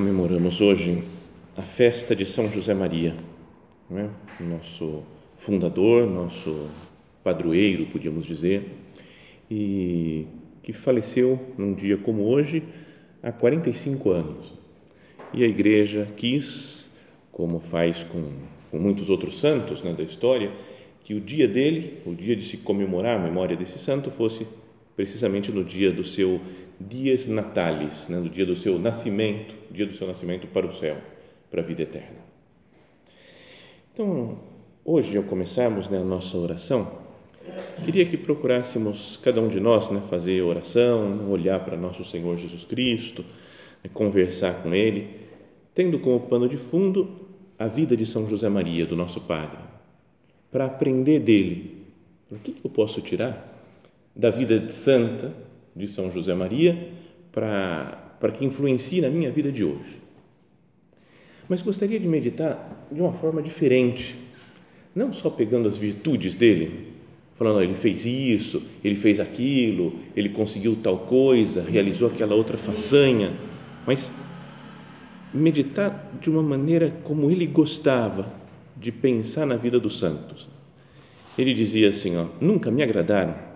Comemoramos hoje a festa de São José Maria, é? nosso fundador, nosso padroeiro, podíamos dizer, e que faleceu num dia como hoje, há 45 anos. E a igreja quis, como faz com, com muitos outros santos né, da história, que o dia dele, o dia de se comemorar a memória desse santo, fosse precisamente no dia do seu dias natalis, né, no dia do seu nascimento, dia do seu nascimento para o céu, para a vida eterna. Então, hoje, ao começarmos né, a nossa oração, queria que procurássemos, cada um de nós, né, fazer oração, olhar para nosso Senhor Jesus Cristo, né, conversar com Ele, tendo como pano de fundo a vida de São José Maria, do nosso Padre, para aprender dele. O que eu posso tirar da vida santa de São José Maria para, para que influencie na minha vida de hoje. Mas gostaria de meditar de uma forma diferente, não só pegando as virtudes dele, falando, ele fez isso, ele fez aquilo, ele conseguiu tal coisa, realizou aquela outra façanha, mas meditar de uma maneira como ele gostava de pensar na vida dos santos. Ele dizia assim, ó, nunca me agradaram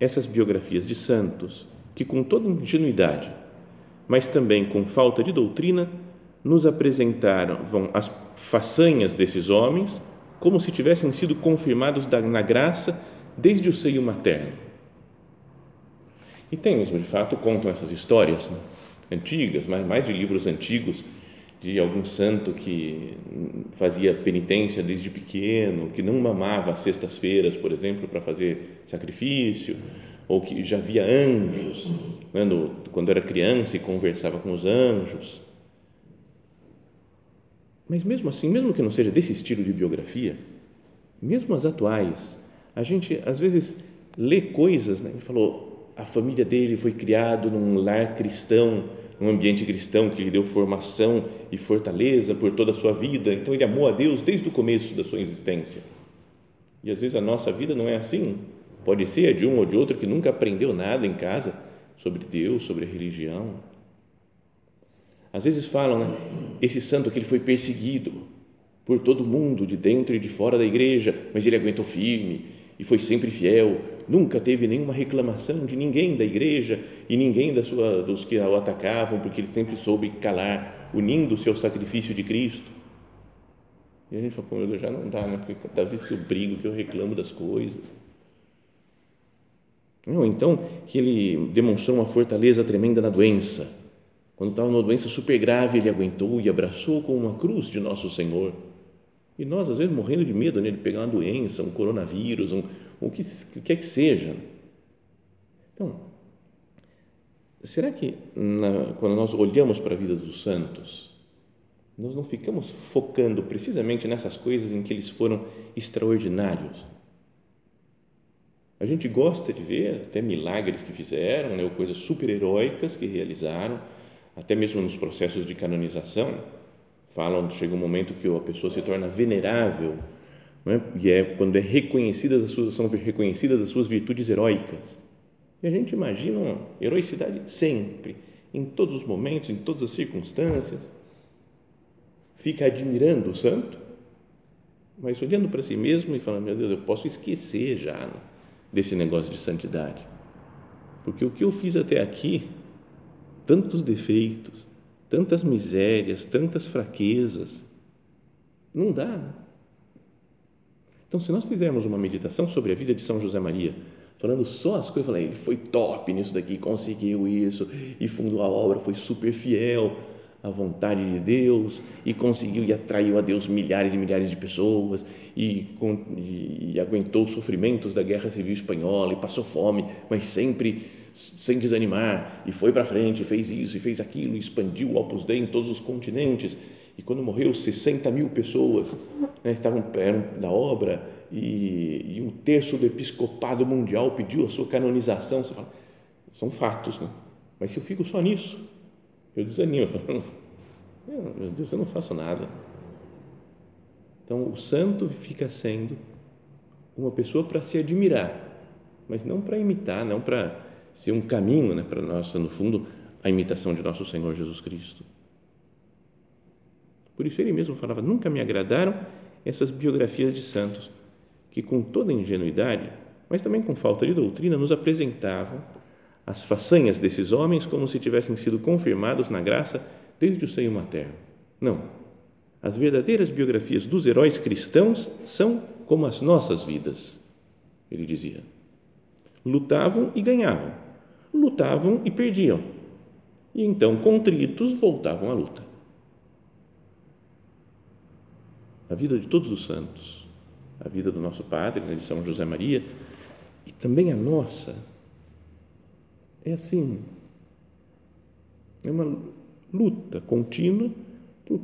essas biografias de santos que, com toda ingenuidade, mas também com falta de doutrina, nos apresentaram as façanhas desses homens como se tivessem sido confirmados na graça desde o seio materno. E tem mesmo, de fato, contam essas histórias né, antigas, mais, mais de livros antigos, de algum santo que fazia penitência desde pequeno, que não mamava sextas-feiras, por exemplo, para fazer sacrifício, ou que já via anjos, quando, quando era criança e conversava com os anjos. Mas mesmo assim, mesmo que não seja desse estilo de biografia, mesmo as atuais, a gente às vezes lê coisas, né? ele falou, a família dele foi criado num lar cristão, um ambiente cristão que lhe deu formação e fortaleza por toda a sua vida. Então ele amou a Deus desde o começo da sua existência. E às vezes a nossa vida não é assim. Pode ser de um ou de outro que nunca aprendeu nada em casa sobre Deus, sobre religião. Às vezes falam, né? Esse santo que ele foi perseguido por todo mundo, de dentro e de fora da igreja, mas ele aguentou firme e foi sempre fiel, nunca teve nenhuma reclamação de ninguém da igreja e ninguém da sua, dos que o atacavam, porque ele sempre soube calar, unindo o seu sacrifício de Cristo. E a gente fala, meu Deus, já não dá, né? porque cada vez que eu brigo, que eu reclamo das coisas. Não, então, que ele demonstrou uma fortaleza tremenda na doença. Quando estava numa doença super grave, ele aguentou e abraçou com uma cruz de nosso Senhor e nós, às vezes, morrendo de medo né, de pegar uma doença, um coronavírus, um, o que, que quer que seja. Então, será que na, quando nós olhamos para a vida dos santos, nós não ficamos focando precisamente nessas coisas em que eles foram extraordinários? A gente gosta de ver até milagres que fizeram, né, ou coisas super heróicas que realizaram, até mesmo nos processos de canonização falam chega um momento que a pessoa se torna venerável é? e é quando é reconhecidas as suas, são reconhecidas as suas virtudes heróicas. E a gente imagina uma heroicidade sempre em todos os momentos em todas as circunstâncias. Fica admirando o santo mas olhando para si mesmo e falando meu Deus eu posso esquecer já desse negócio de santidade. Porque o que eu fiz até aqui tantos defeitos tantas misérias, tantas fraquezas. Não dá. Né? Então, se nós fizermos uma meditação sobre a vida de São José Maria, falando só as coisas, falando, ele foi top nisso daqui, conseguiu isso e fundou a obra, foi super fiel à vontade de Deus e conseguiu e atraiu a Deus milhares e milhares de pessoas e, e, e aguentou os sofrimentos da Guerra Civil Espanhola e passou fome, mas sempre sem desanimar e foi para frente, fez isso e fez aquilo, expandiu o Opus Dei em todos os continentes. E quando morreu 60 mil pessoas né, estavam eram da obra e, e, um terço do episcopado mundial pediu a sua canonização. Você fala, são fatos né? mas se eu fico só nisso. Eu desanimo eu falo, meu Deus, eu não faço nada. Então o santo fica sendo uma pessoa para se admirar mas não para imitar não para ser um caminho né, para nós, no fundo, a imitação de nosso Senhor Jesus Cristo. Por isso ele mesmo falava: nunca me agradaram essas biografias de santos, que com toda ingenuidade, mas também com falta de doutrina, nos apresentavam as façanhas desses homens como se tivessem sido confirmados na graça desde o seio materno. Não. As verdadeiras biografias dos heróis cristãos são como as nossas vidas, ele dizia. Lutavam e ganhavam lutavam e perdiam. E então, contritos, voltavam à luta. A vida de todos os santos, a vida do nosso Padre, né, de São José Maria, e também a nossa, é assim, é uma luta contínua por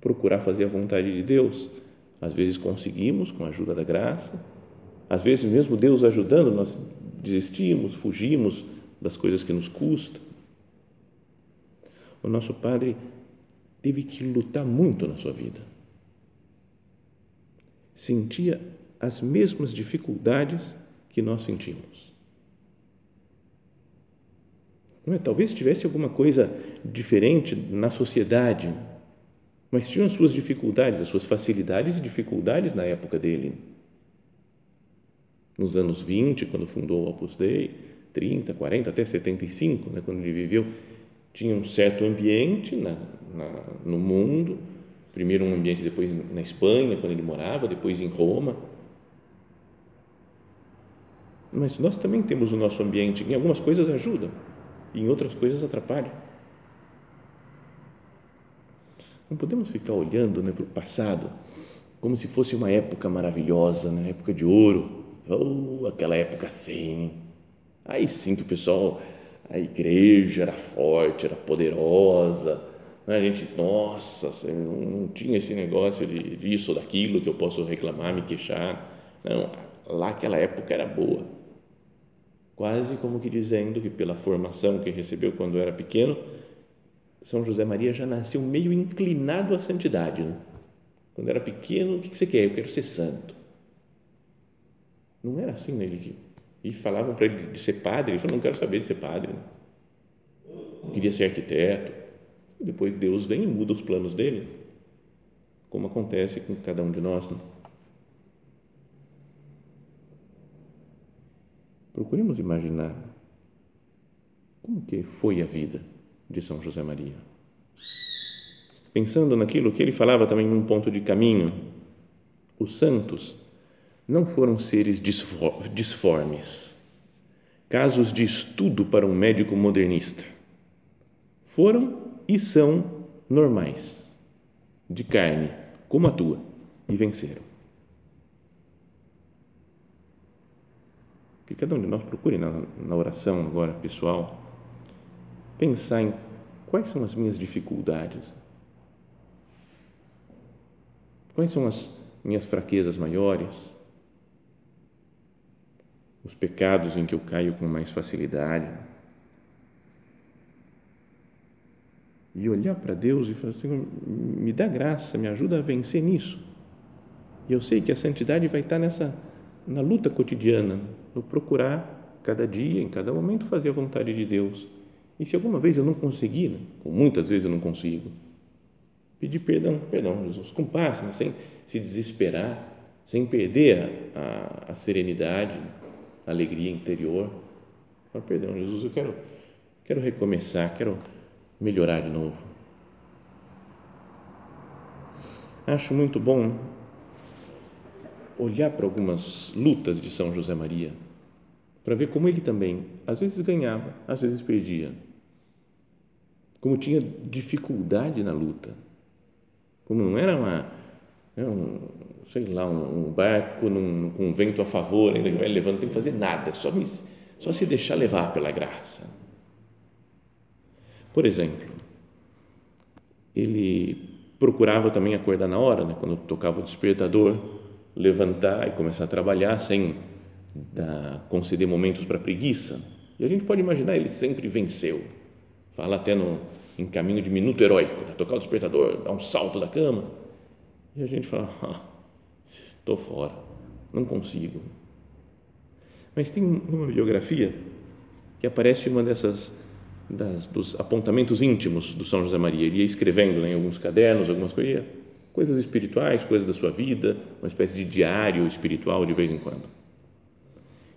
procurar fazer a vontade de Deus. Às vezes conseguimos com a ajuda da graça, às vezes mesmo Deus ajudando, nós desistimos, fugimos, das coisas que nos custam. O nosso padre teve que lutar muito na sua vida. Sentia as mesmas dificuldades que nós sentimos. Não é? Talvez tivesse alguma coisa diferente na sociedade, mas tinham as suas dificuldades, as suas facilidades e dificuldades na época dele. Nos anos 20, quando fundou o Opus Dei, 30, 40, até 75, né, quando ele viveu, tinha um certo ambiente na, na, no mundo, primeiro um ambiente depois na Espanha, quando ele morava, depois em Roma. Mas nós também temos o nosso ambiente, em algumas coisas ajudam, em outras coisas atrapalham. Não podemos ficar olhando né, para o passado como se fosse uma época maravilhosa, né, época de ouro. Oh, aquela época sim Aí sim que o pessoal, a igreja era forte, era poderosa, né? a gente, nossa, não tinha esse negócio de disso ou daquilo que eu posso reclamar, me queixar. Não, lá aquela época era boa. Quase como que dizendo que pela formação que recebeu quando era pequeno, São José Maria já nasceu meio inclinado à santidade. Né? Quando era pequeno, o que você quer? Eu quero ser santo. Não era assim, né? Ele e falavam para ele de ser padre, ele falou, não quero saber de ser padre, queria ser arquiteto, e depois Deus vem e muda os planos dele, como acontece com cada um de nós. Né? Procuremos imaginar como que foi a vida de São José Maria. Pensando naquilo que ele falava também num ponto de caminho, os santos não foram seres disformes, casos de estudo para um médico modernista. Foram e são normais, de carne, como a tua, e venceram. Que cada um de nós procure na, na oração agora, pessoal, pensar em quais são as minhas dificuldades, quais são as minhas fraquezas maiores, os pecados em que eu caio com mais facilidade. E olhar para Deus e falar assim: me dá graça, me ajuda a vencer nisso. E eu sei que a santidade vai estar nessa, na luta cotidiana, no procurar cada dia, em cada momento, fazer a vontade de Deus. E se alguma vez eu não conseguir, né? muitas vezes eu não consigo, pedir perdão, perdão, Jesus, com paz, né? sem se desesperar, sem perder a, a, a serenidade, alegria interior. Fala, perdão, Jesus, eu quero, quero recomeçar, quero melhorar de novo. Acho muito bom olhar para algumas lutas de São José Maria, para ver como ele também, às vezes ganhava, às vezes perdia, como tinha dificuldade na luta, como não era uma, era sei lá, um, barco num, com um vento a favor, ainda que vai levando, não tem que fazer nada, só, me, só se deixar levar pela graça. Por exemplo, ele procurava também acordar na hora, né? quando tocava o despertador, levantar e começar a trabalhar sem dar, conceder momentos para preguiça. E a gente pode imaginar, ele sempre venceu. Fala até no, em caminho de minuto heróico, né? tocar o despertador, dar um salto da cama. E a gente fala, ah, estou fora, não consigo. Mas tem uma biografia que aparece uma dessas das, dos apontamentos íntimos do São José Maria. Ele ia escrevendo né, em alguns cadernos, algumas coisas, coisas espirituais, coisas da sua vida, uma espécie de diário espiritual de vez em quando.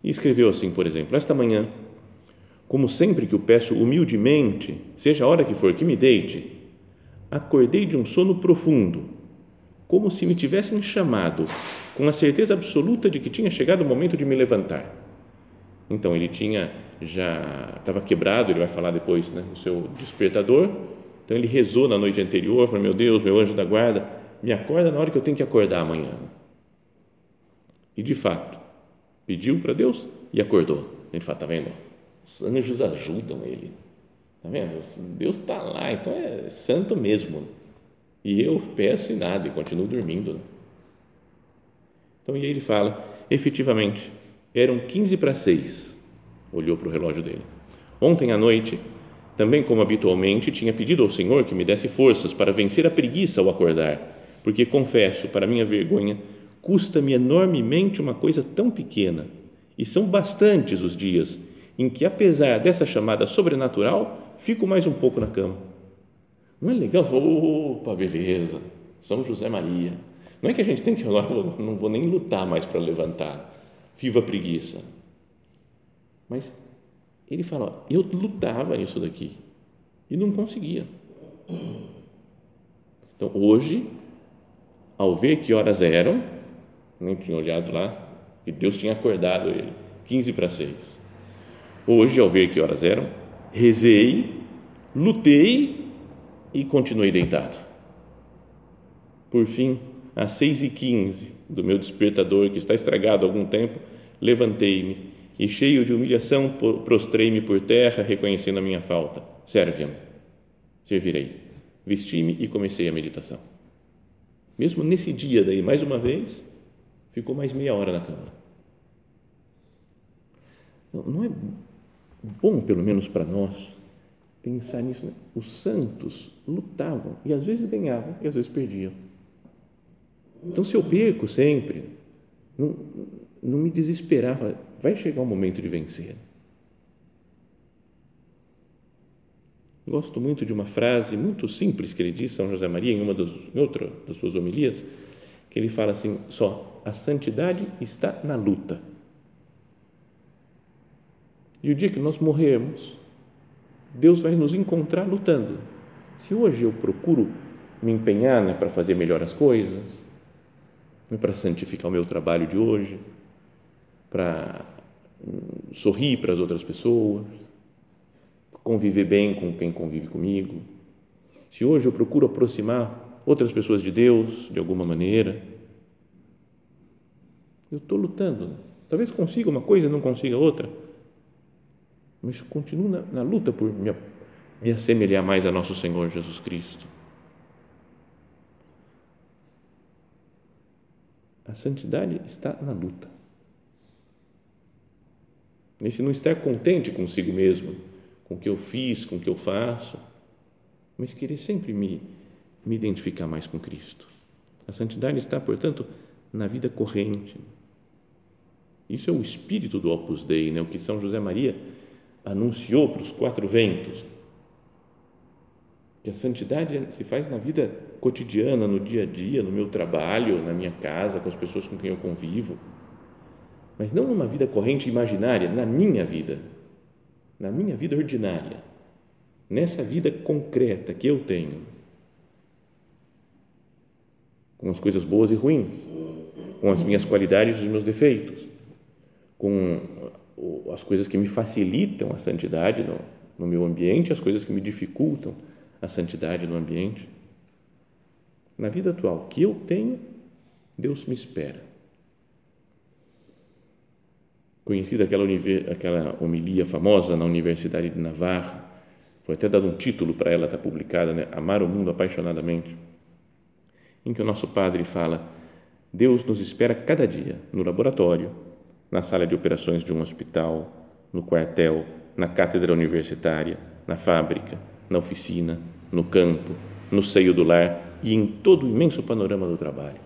E escreveu assim, por exemplo: Esta manhã, como sempre que o peço humildemente, seja a hora que for que me deite, acordei de um sono profundo, como se me tivessem chamado, com a certeza absoluta de que tinha chegado o momento de me levantar. Então ele tinha já estava quebrado, ele vai falar depois, né, o seu despertador. Então ele rezou na noite anterior, falou: Meu Deus, meu anjo da guarda, me acorda na hora que eu tenho que acordar amanhã. E de fato, pediu para Deus e acordou. Ele fala: Está vendo? Os anjos ajudam ele. Está vendo? Deus está lá, então é santo mesmo. E eu peço e nada, e continuo dormindo. Né? Então, e aí ele fala: efetivamente, eram 15 para 6 olhou para o relógio dele. Ontem à noite, também como habitualmente, tinha pedido ao Senhor que me desse forças para vencer a preguiça ao acordar, porque confesso, para minha vergonha, custa-me enormemente uma coisa tão pequena, e são bastantes os dias em que, apesar dessa chamada sobrenatural, fico mais um pouco na cama. Não é legal? Opa, beleza, São José Maria. Não é que a gente tem que, não vou nem lutar mais para levantar, viva preguiça mas ele fala: eu lutava isso daqui e não conseguia. Então, hoje, ao ver que horas eram, nem tinha olhado lá, que Deus tinha acordado ele, 15 para 6. Hoje, ao ver que horas eram, rezei, lutei e continuei deitado. Por fim, às 6 e 15 do meu despertador, que está estragado há algum tempo, levantei-me e cheio de humilhação prostrei-me por terra, reconhecendo a minha falta. Serve-me, servirei. Vesti-me e comecei a meditação. Mesmo nesse dia daí, mais uma vez, ficou mais meia hora na cama. Não é bom, pelo menos para nós, pensar nisso. Né? Os santos lutavam e às vezes ganhavam e às vezes perdiam. Então, se eu perco sempre, não, não me desesperar, vai chegar o momento de vencer. Gosto muito de uma frase muito simples que ele diz, São José Maria, em uma das, em outra das suas homilias, que ele fala assim: só, a santidade está na luta. E o dia que nós morrermos, Deus vai nos encontrar lutando. Se hoje eu procuro me empenhar né, para fazer melhor as coisas, né, para santificar o meu trabalho de hoje, para hum, sorrir para as outras pessoas, conviver bem com quem convive comigo. Se hoje eu procuro aproximar outras pessoas de Deus de alguma maneira, eu estou lutando. Talvez consiga uma coisa e não consiga outra, mas continuo na, na luta por me, me assemelhar mais a nosso Senhor Jesus Cristo. A santidade está na luta nesse não estar contente consigo mesmo, com o que eu fiz, com o que eu faço, mas querer sempre me, me identificar mais com Cristo. A santidade está, portanto, na vida corrente. Isso é o espírito do Opus Dei, né? o que São José Maria anunciou para os quatro ventos. Que a santidade se faz na vida cotidiana, no dia a dia, no meu trabalho, na minha casa, com as pessoas com quem eu convivo mas não numa vida corrente imaginária, na minha vida, na minha vida ordinária, nessa vida concreta que eu tenho. com as coisas boas e ruins, com as minhas qualidades e os meus defeitos, com as coisas que me facilitam a santidade no, no meu ambiente, as coisas que me dificultam a santidade no ambiente. Na vida atual que eu tenho, Deus me espera. Conhecida aquela, aquela homilia famosa na Universidade de Navarra, foi até dado um título para ela, está publicada, né? Amar o mundo apaixonadamente, em que o nosso padre fala: Deus nos espera cada dia no laboratório, na sala de operações de um hospital, no quartel, na cátedra universitária, na fábrica, na oficina, no campo, no seio do lar e em todo o imenso panorama do trabalho.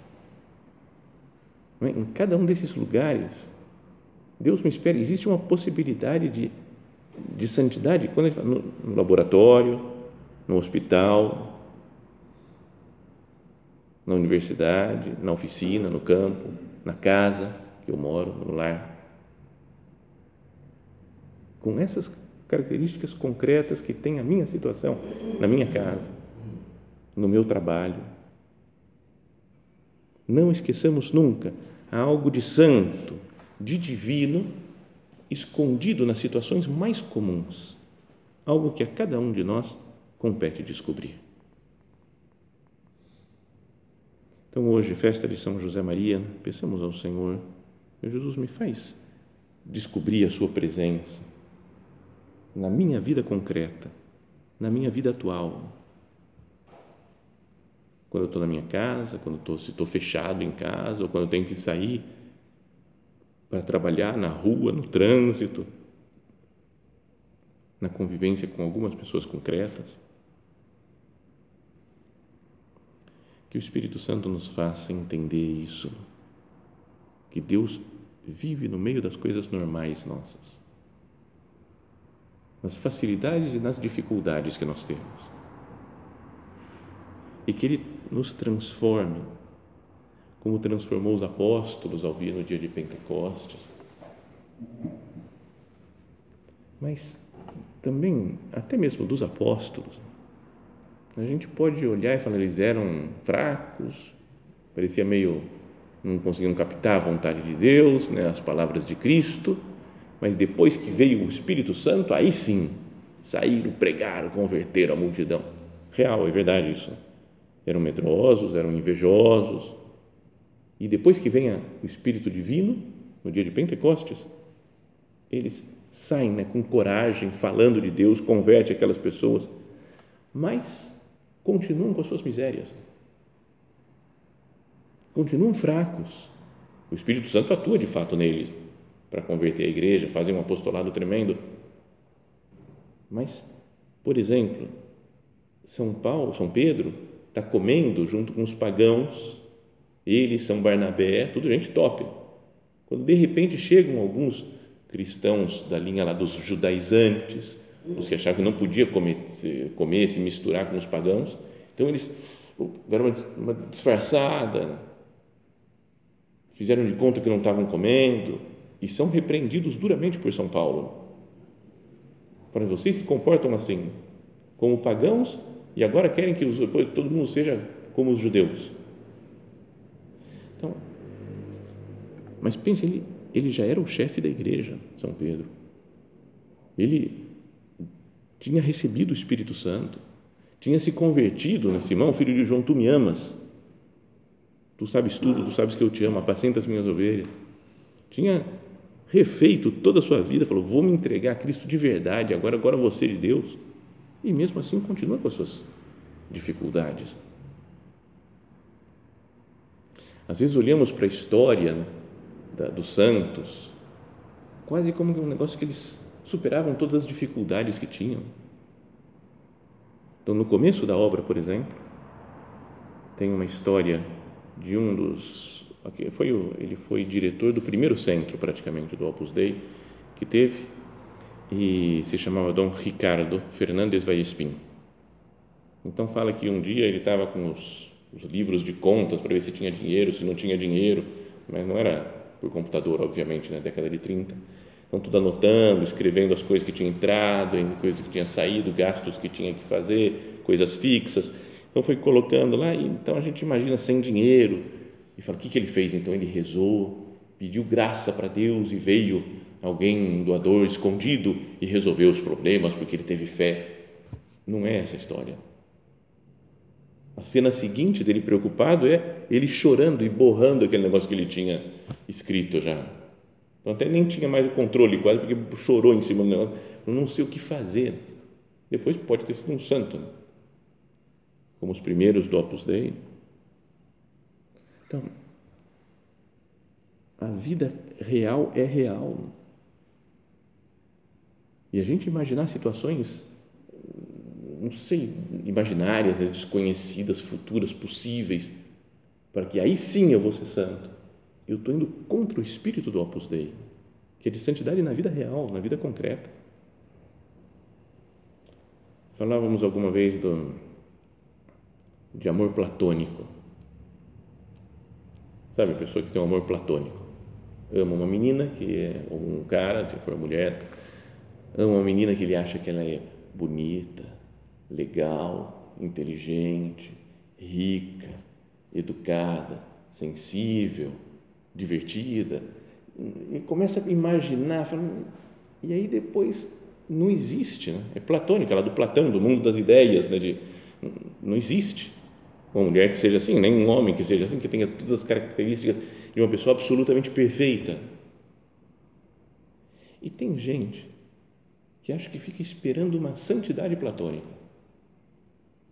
É? Em cada um desses lugares, Deus me espera. Existe uma possibilidade de, de santidade quando fala, no, no laboratório, no hospital, na universidade, na oficina, no campo, na casa que eu moro, no lar. Com essas características concretas que tem a minha situação, na minha casa, no meu trabalho. Não esqueçamos nunca há algo de santo, de divino, escondido nas situações mais comuns, algo que a cada um de nós compete descobrir. Então, hoje, festa de São José Maria, pensamos ao Senhor, Jesus me faz descobrir a Sua presença na minha vida concreta, na minha vida atual. Quando eu estou na minha casa, quando estou, se estou fechado em casa, ou quando eu tenho que sair para trabalhar na rua, no trânsito, na convivência com algumas pessoas concretas. Que o Espírito Santo nos faça entender isso, que Deus vive no meio das coisas normais nossas, nas facilidades e nas dificuldades que nós temos, e que Ele nos transforme como transformou os apóstolos ao vir no dia de Pentecostes. Mas também, até mesmo dos apóstolos, a gente pode olhar e falar, eles eram fracos, parecia meio, não conseguiam captar a vontade de Deus, né, as palavras de Cristo, mas depois que veio o Espírito Santo, aí sim, saíram, pregaram, converteram a multidão. Real, é verdade isso. Eram medrosos, eram invejosos, e depois que venha o Espírito Divino, no dia de Pentecostes, eles saem né, com coragem, falando de Deus, converte aquelas pessoas, mas continuam com as suas misérias. Continuam fracos. O Espírito Santo atua de fato neles para converter a igreja, fazem um apostolado tremendo. Mas, por exemplo, São Paulo, São Pedro, está comendo junto com os pagãos ele, São Barnabé, tudo gente top. Quando de repente chegam alguns cristãos da linha lá dos judaizantes, os que achavam que não podia comer, comer se misturar com os pagãos, então eles deram uma, uma disfarçada, fizeram de conta que não estavam comendo e são repreendidos duramente por São Paulo. Falaram, vocês se comportam assim, como pagãos, e agora querem que os, todo mundo seja como os judeus. Então, mas pense, ele, ele já era o chefe da igreja, São Pedro. Ele tinha recebido o Espírito Santo, tinha se convertido, né? Simão, filho de João, tu me amas. Tu sabes tudo, tu sabes que eu te amo, apacenta as minhas ovelhas. Tinha refeito toda a sua vida, falou: Vou me entregar a Cristo de verdade, agora, agora você de Deus. E mesmo assim continua com as suas dificuldades. Às vezes olhamos para a história né, da, dos santos, quase como um negócio que eles superavam todas as dificuldades que tinham. Então, no começo da obra, por exemplo, tem uma história de um dos foi o, ele foi diretor do primeiro centro praticamente do Opus Dei que teve e se chamava Dom Ricardo Fernandes Vallespin. Então fala que um dia ele estava com os os livros de contas para ver se tinha dinheiro, se não tinha dinheiro, mas não era por computador, obviamente, na década de 30. Então, tudo anotando, escrevendo as coisas que tinha entrado, coisas que tinha saído, gastos que tinha que fazer, coisas fixas. Então foi colocando lá, e então a gente imagina sem dinheiro. E fala: o que, que ele fez? Então ele rezou, pediu graça para Deus e veio alguém, doador escondido, e resolveu os problemas porque ele teve fé. Não é essa a história. A cena seguinte dele preocupado é ele chorando e borrando aquele negócio que ele tinha escrito já. Então até nem tinha mais o controle quase, porque chorou em cima do negócio. Eu não sei o que fazer. Depois pode ter sido um santo, né? Como os primeiros do Opus Dei. Então, a vida real é real. E a gente imaginar situações não sei, imaginárias, né, desconhecidas, futuras, possíveis, para que aí sim eu vou ser santo. Eu estou indo contra o espírito do Opus Dei, que é de santidade na vida real, na vida concreta. Falávamos alguma vez do, de amor platônico. Sabe, a pessoa que tem um amor platônico. Ama uma menina, que é ou um cara, se for mulher, ama uma menina que ele acha que ela é bonita, legal, inteligente, rica, educada, sensível, divertida. E começa a imaginar, fala, e aí depois não existe, né? é platônica, lá do Platão, do mundo das ideias, né? de, não existe uma mulher que seja assim, nem um homem que seja assim, que tenha todas as características de uma pessoa absolutamente perfeita. E tem gente que acha que fica esperando uma santidade platônica.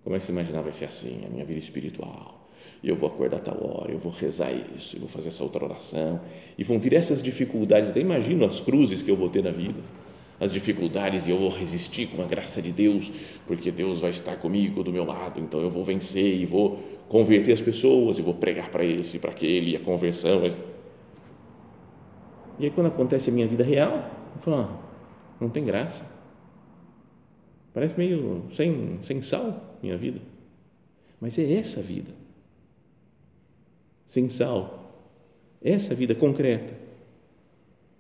Começa a imaginar, vai ser assim, a minha vida espiritual. E eu vou acordar tal hora, eu vou rezar isso, eu vou fazer essa outra oração. E vão vir essas dificuldades, até imagino as cruzes que eu vou ter na vida. As dificuldades e eu vou resistir com a graça de Deus, porque Deus vai estar comigo, do meu lado, então eu vou vencer e vou converter as pessoas, e vou pregar para esse, para aquele, a conversão. E aí quando acontece a minha vida real, eu falo, ah, não tem graça. Parece meio sem, sem sal minha vida. Mas é essa vida. Sem sal. Essa vida concreta.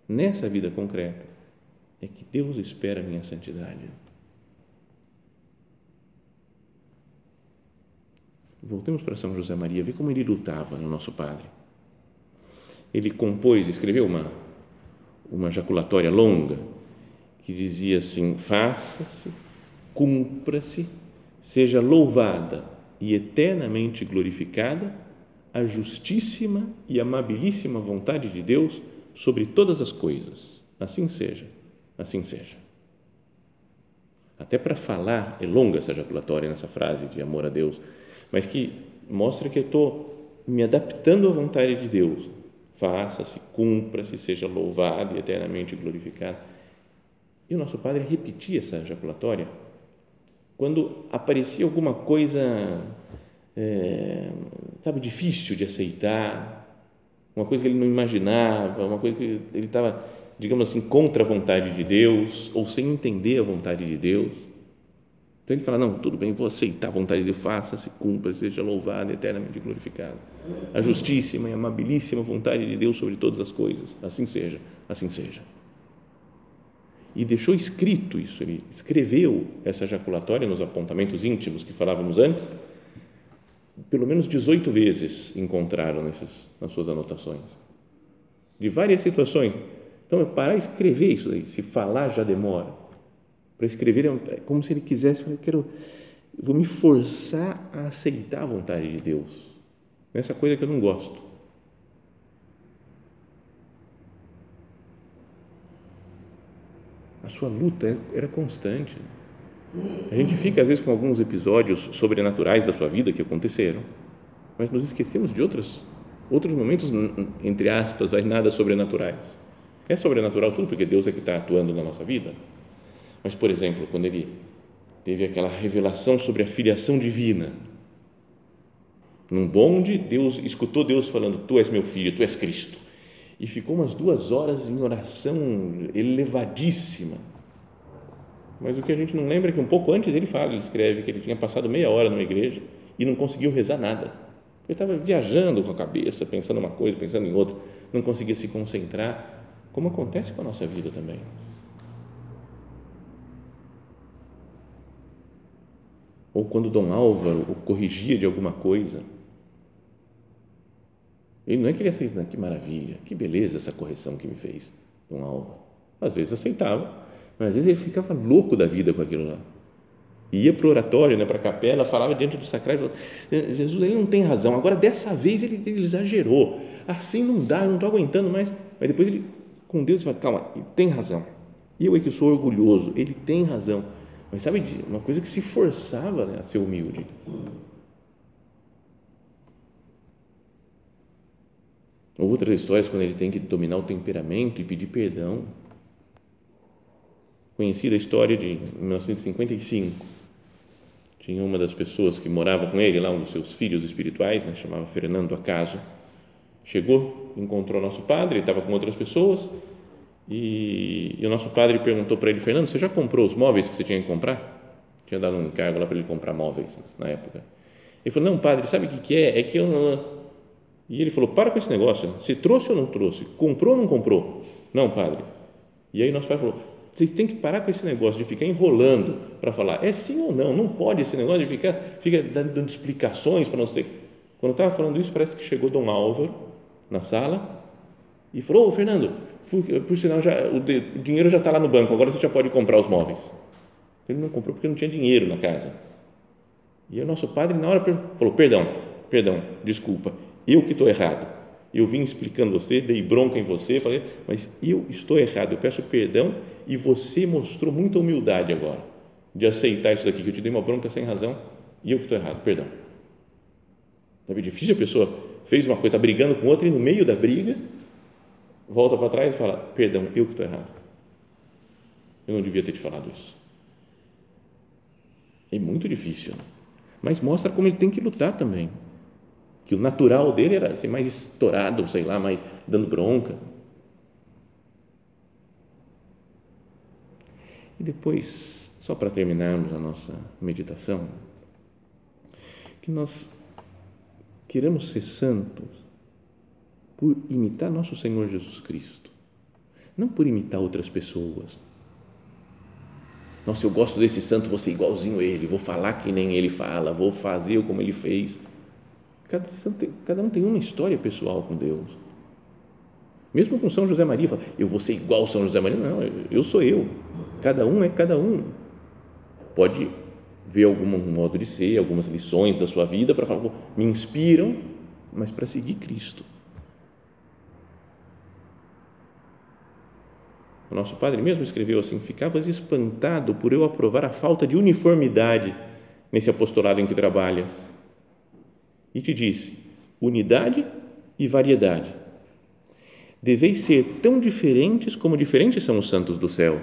Nessa vida concreta é que Deus espera a minha santidade. Voltemos para São José Maria, ver como ele lutava no nosso Padre. Ele compôs, escreveu uma, uma jaculatória longa que dizia assim: faça-se, cumpra-se seja louvada e eternamente glorificada a justíssima e amabilíssima vontade de Deus sobre todas as coisas. Assim seja, assim seja. Até para falar, é longa essa ejaculatória nessa frase de amor a Deus, mas que mostra que eu estou me adaptando à vontade de Deus. Faça-se, cumpra-se, seja louvado e eternamente glorificado. E o nosso Padre repetia essa ejaculatória quando aparecia alguma coisa, é, sabe, difícil de aceitar, uma coisa que ele não imaginava, uma coisa que ele estava, digamos assim, contra a vontade de Deus ou sem entender a vontade de Deus. Então ele fala: Não, tudo bem, vou aceitar a vontade de Deus, faça-se, cumpra, seja louvado, eternamente glorificado. A justíssima e amabilíssima vontade de Deus sobre todas as coisas, assim seja, assim seja e deixou escrito isso, ele escreveu essa ejaculatória nos apontamentos íntimos que falávamos antes, pelo menos 18 vezes encontraram nessas, nas suas anotações, de várias situações. Então, é parar e escrever isso aí, se falar já demora. Para escrever é, é como se ele quisesse, eu quero, vou me forçar a aceitar a vontade de Deus, nessa coisa que eu não gosto a sua luta era constante. A gente fica, às vezes, com alguns episódios sobrenaturais da sua vida que aconteceram, mas nos esquecemos de outros, outros momentos, entre aspas, nada sobrenaturais. É sobrenatural tudo, porque Deus é que está atuando na nossa vida. Mas, por exemplo, quando ele teve aquela revelação sobre a filiação divina, num bonde, Deus escutou Deus falando: Tu és meu filho, tu és Cristo e ficou umas duas horas em oração elevadíssima. Mas o que a gente não lembra é que um pouco antes ele fala, ele escreve que ele tinha passado meia hora numa igreja e não conseguiu rezar nada. Ele estava viajando com a cabeça, pensando uma coisa, pensando em outra, não conseguia se concentrar, como acontece com a nossa vida também. ou quando Dom Álvaro o corrigia de alguma coisa. Ele não é que ele aceita, que maravilha, que beleza essa correção que me fez, Dom Álvaro. Às vezes aceitava, mas às vezes ele ficava louco da vida com aquilo lá. Ia para o oratório, né, para a capela, falava diante do sacrário, Jesus ele não tem razão, agora dessa vez ele, ele exagerou, assim não dá, eu não estou aguentando mais. Mas depois ele, com Deus, fala, calma, ele tem razão. Eu é que sou orgulhoso, ele tem razão mas sabe, uma coisa que se forçava né, a ser humilde. Outras histórias, quando ele tem que dominar o temperamento e pedir perdão. Conhecida a história de 1955. Tinha uma das pessoas que morava com ele, lá, um dos seus filhos espirituais, né, chamava Fernando Acaso. Chegou, encontrou nosso padre, estava com outras pessoas e, e o nosso padre perguntou para ele, Fernando, você já comprou os móveis que você tinha que comprar? Tinha dado um encargo lá para ele comprar móveis na época. Ele falou, não, padre, sabe o que, que é? É que eu não... E ele falou, para com esse negócio, você trouxe ou não trouxe? Comprou ou não comprou? Não, padre. E aí nosso pai falou, vocês têm que parar com esse negócio de ficar enrolando para falar, é sim ou não, não pode esse negócio de ficar fica dando explicações para não sei. Quando eu estava falando isso, parece que chegou Dom Álvaro na sala e falou, ô Fernando, por, por sinal, já, o, de, o dinheiro já está lá no banco, agora você já pode comprar os móveis. Ele não comprou porque não tinha dinheiro na casa. E o nosso padre, na hora, falou: Perdão, perdão, desculpa, eu que estou errado. Eu vim explicando você, dei bronca em você, falei, mas eu estou errado, eu peço perdão e você mostrou muita humildade agora de aceitar isso daqui, que eu te dei uma bronca sem razão e eu que estou errado, perdão. Sabe, difícil a pessoa fez uma coisa, está brigando com outra e no meio da briga volta para trás e fala: Perdão, eu que estou errado. Eu não devia ter te falado isso. É muito difícil, mas mostra como ele tem que lutar também. Que o natural dele era ser mais estourado, sei lá, mais dando bronca. E depois, só para terminarmos a nossa meditação, que nós queremos ser santos por imitar nosso Senhor Jesus Cristo, não por imitar outras pessoas. Nossa, eu gosto desse santo, vou ser igualzinho a ele, vou falar que nem ele fala, vou fazer como ele fez. Cada, cada um tem uma história pessoal com Deus. Mesmo com São José Maria, fala, eu vou ser igual São José Maria. Não, eu sou eu. Cada um é cada um. Pode ver algum modo de ser, algumas lições da sua vida para falar, me inspiram, mas para seguir Cristo. O nosso padre mesmo escreveu assim: Ficavas espantado por eu aprovar a falta de uniformidade nesse apostolado em que trabalhas. E te disse: unidade e variedade. Deveis ser tão diferentes como diferentes são os santos do céu,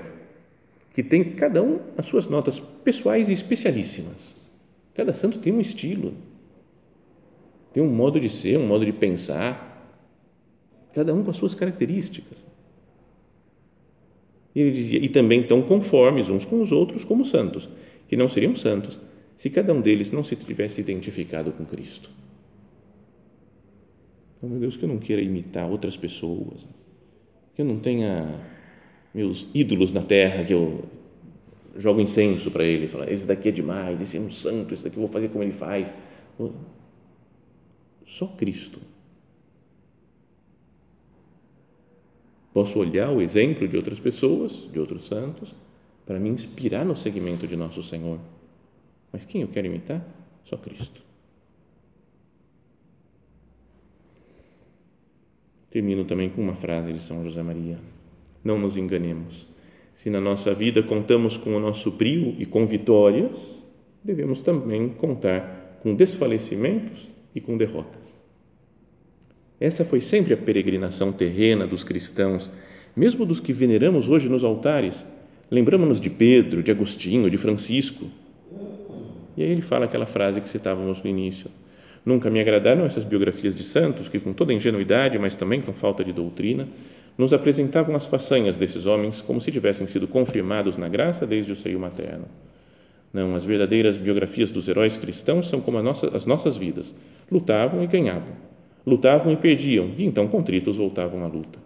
que tem cada um as suas notas pessoais e especialíssimas. Cada santo tem um estilo, tem um modo de ser, um modo de pensar, cada um com as suas características. E ele dizia, e também tão conformes uns com os outros como santos, que não seriam santos se cada um deles não se tivesse identificado com Cristo. Então, meu Deus, que eu não queira imitar outras pessoas, que eu não tenha meus ídolos na terra, que eu jogo incenso para eles, falo, esse daqui é demais, esse é um santo, esse daqui eu vou fazer como ele faz. Só Cristo Posso olhar o exemplo de outras pessoas, de outros santos, para me inspirar no segmento de nosso Senhor. Mas quem eu quero imitar? Só Cristo. Termino também com uma frase de São José Maria. Não nos enganemos. Se na nossa vida contamos com o nosso brio e com vitórias, devemos também contar com desfalecimentos e com derrotas. Essa foi sempre a peregrinação terrena dos cristãos, mesmo dos que veneramos hoje nos altares. Lembramos-nos de Pedro, de Agostinho, de Francisco. E aí ele fala aquela frase que citávamos no início. Nunca me agradaram essas biografias de santos que, com toda ingenuidade, mas também com falta de doutrina, nos apresentavam as façanhas desses homens como se tivessem sido confirmados na graça desde o seio materno. Não, as verdadeiras biografias dos heróis cristãos são como nossa, as nossas vidas. Lutavam e ganhavam lutavam e perdiam, e então contritos voltavam à luta.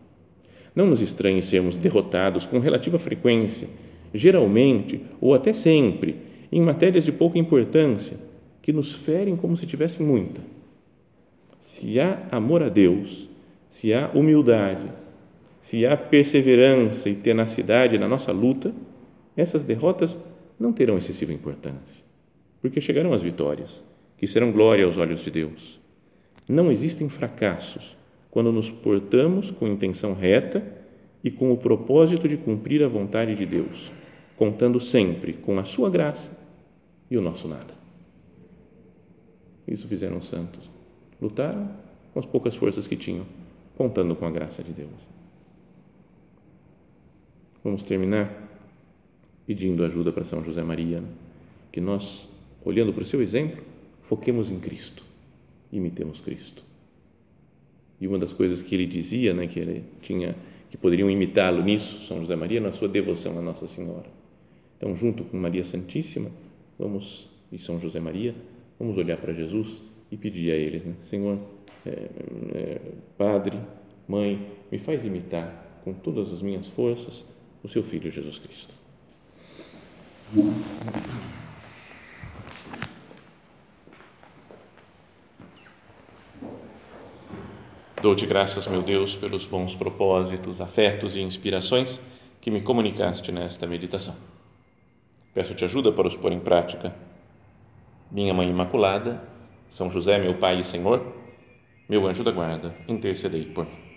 Não nos estranhe sermos derrotados com relativa frequência, geralmente ou até sempre, em matérias de pouca importância, que nos ferem como se tivessem muita. Se há amor a Deus, se há humildade, se há perseverança e tenacidade na nossa luta, essas derrotas não terão excessiva importância, porque chegarão as vitórias, que serão glória aos olhos de Deus. Não existem fracassos quando nos portamos com intenção reta e com o propósito de cumprir a vontade de Deus, contando sempre com a sua graça e o nosso nada. Isso fizeram os santos. Lutaram com as poucas forças que tinham, contando com a graça de Deus. Vamos terminar pedindo ajuda para São José Maria, né? que nós, olhando para o seu exemplo, foquemos em Cristo, imitemos Cristo. E uma das coisas que ele dizia, né, que ele tinha, que poderiam imitá-lo nisso, São José Maria, na sua devoção a Nossa Senhora. Então, junto com Maria Santíssima, vamos e São José Maria, vamos olhar para Jesus e pedir a Ele, né? Senhor, é, é, Padre, Mãe, me faz imitar com todas as minhas forças o Seu Filho Jesus Cristo. Dou-te graças, meu Deus, pelos bons propósitos, afetos e inspirações que me comunicaste nesta meditação. Peço-te ajuda para os pôr em prática. Minha Mãe Imaculada, São José, meu Pai e Senhor, meu anjo da guarda, intercedei por mim.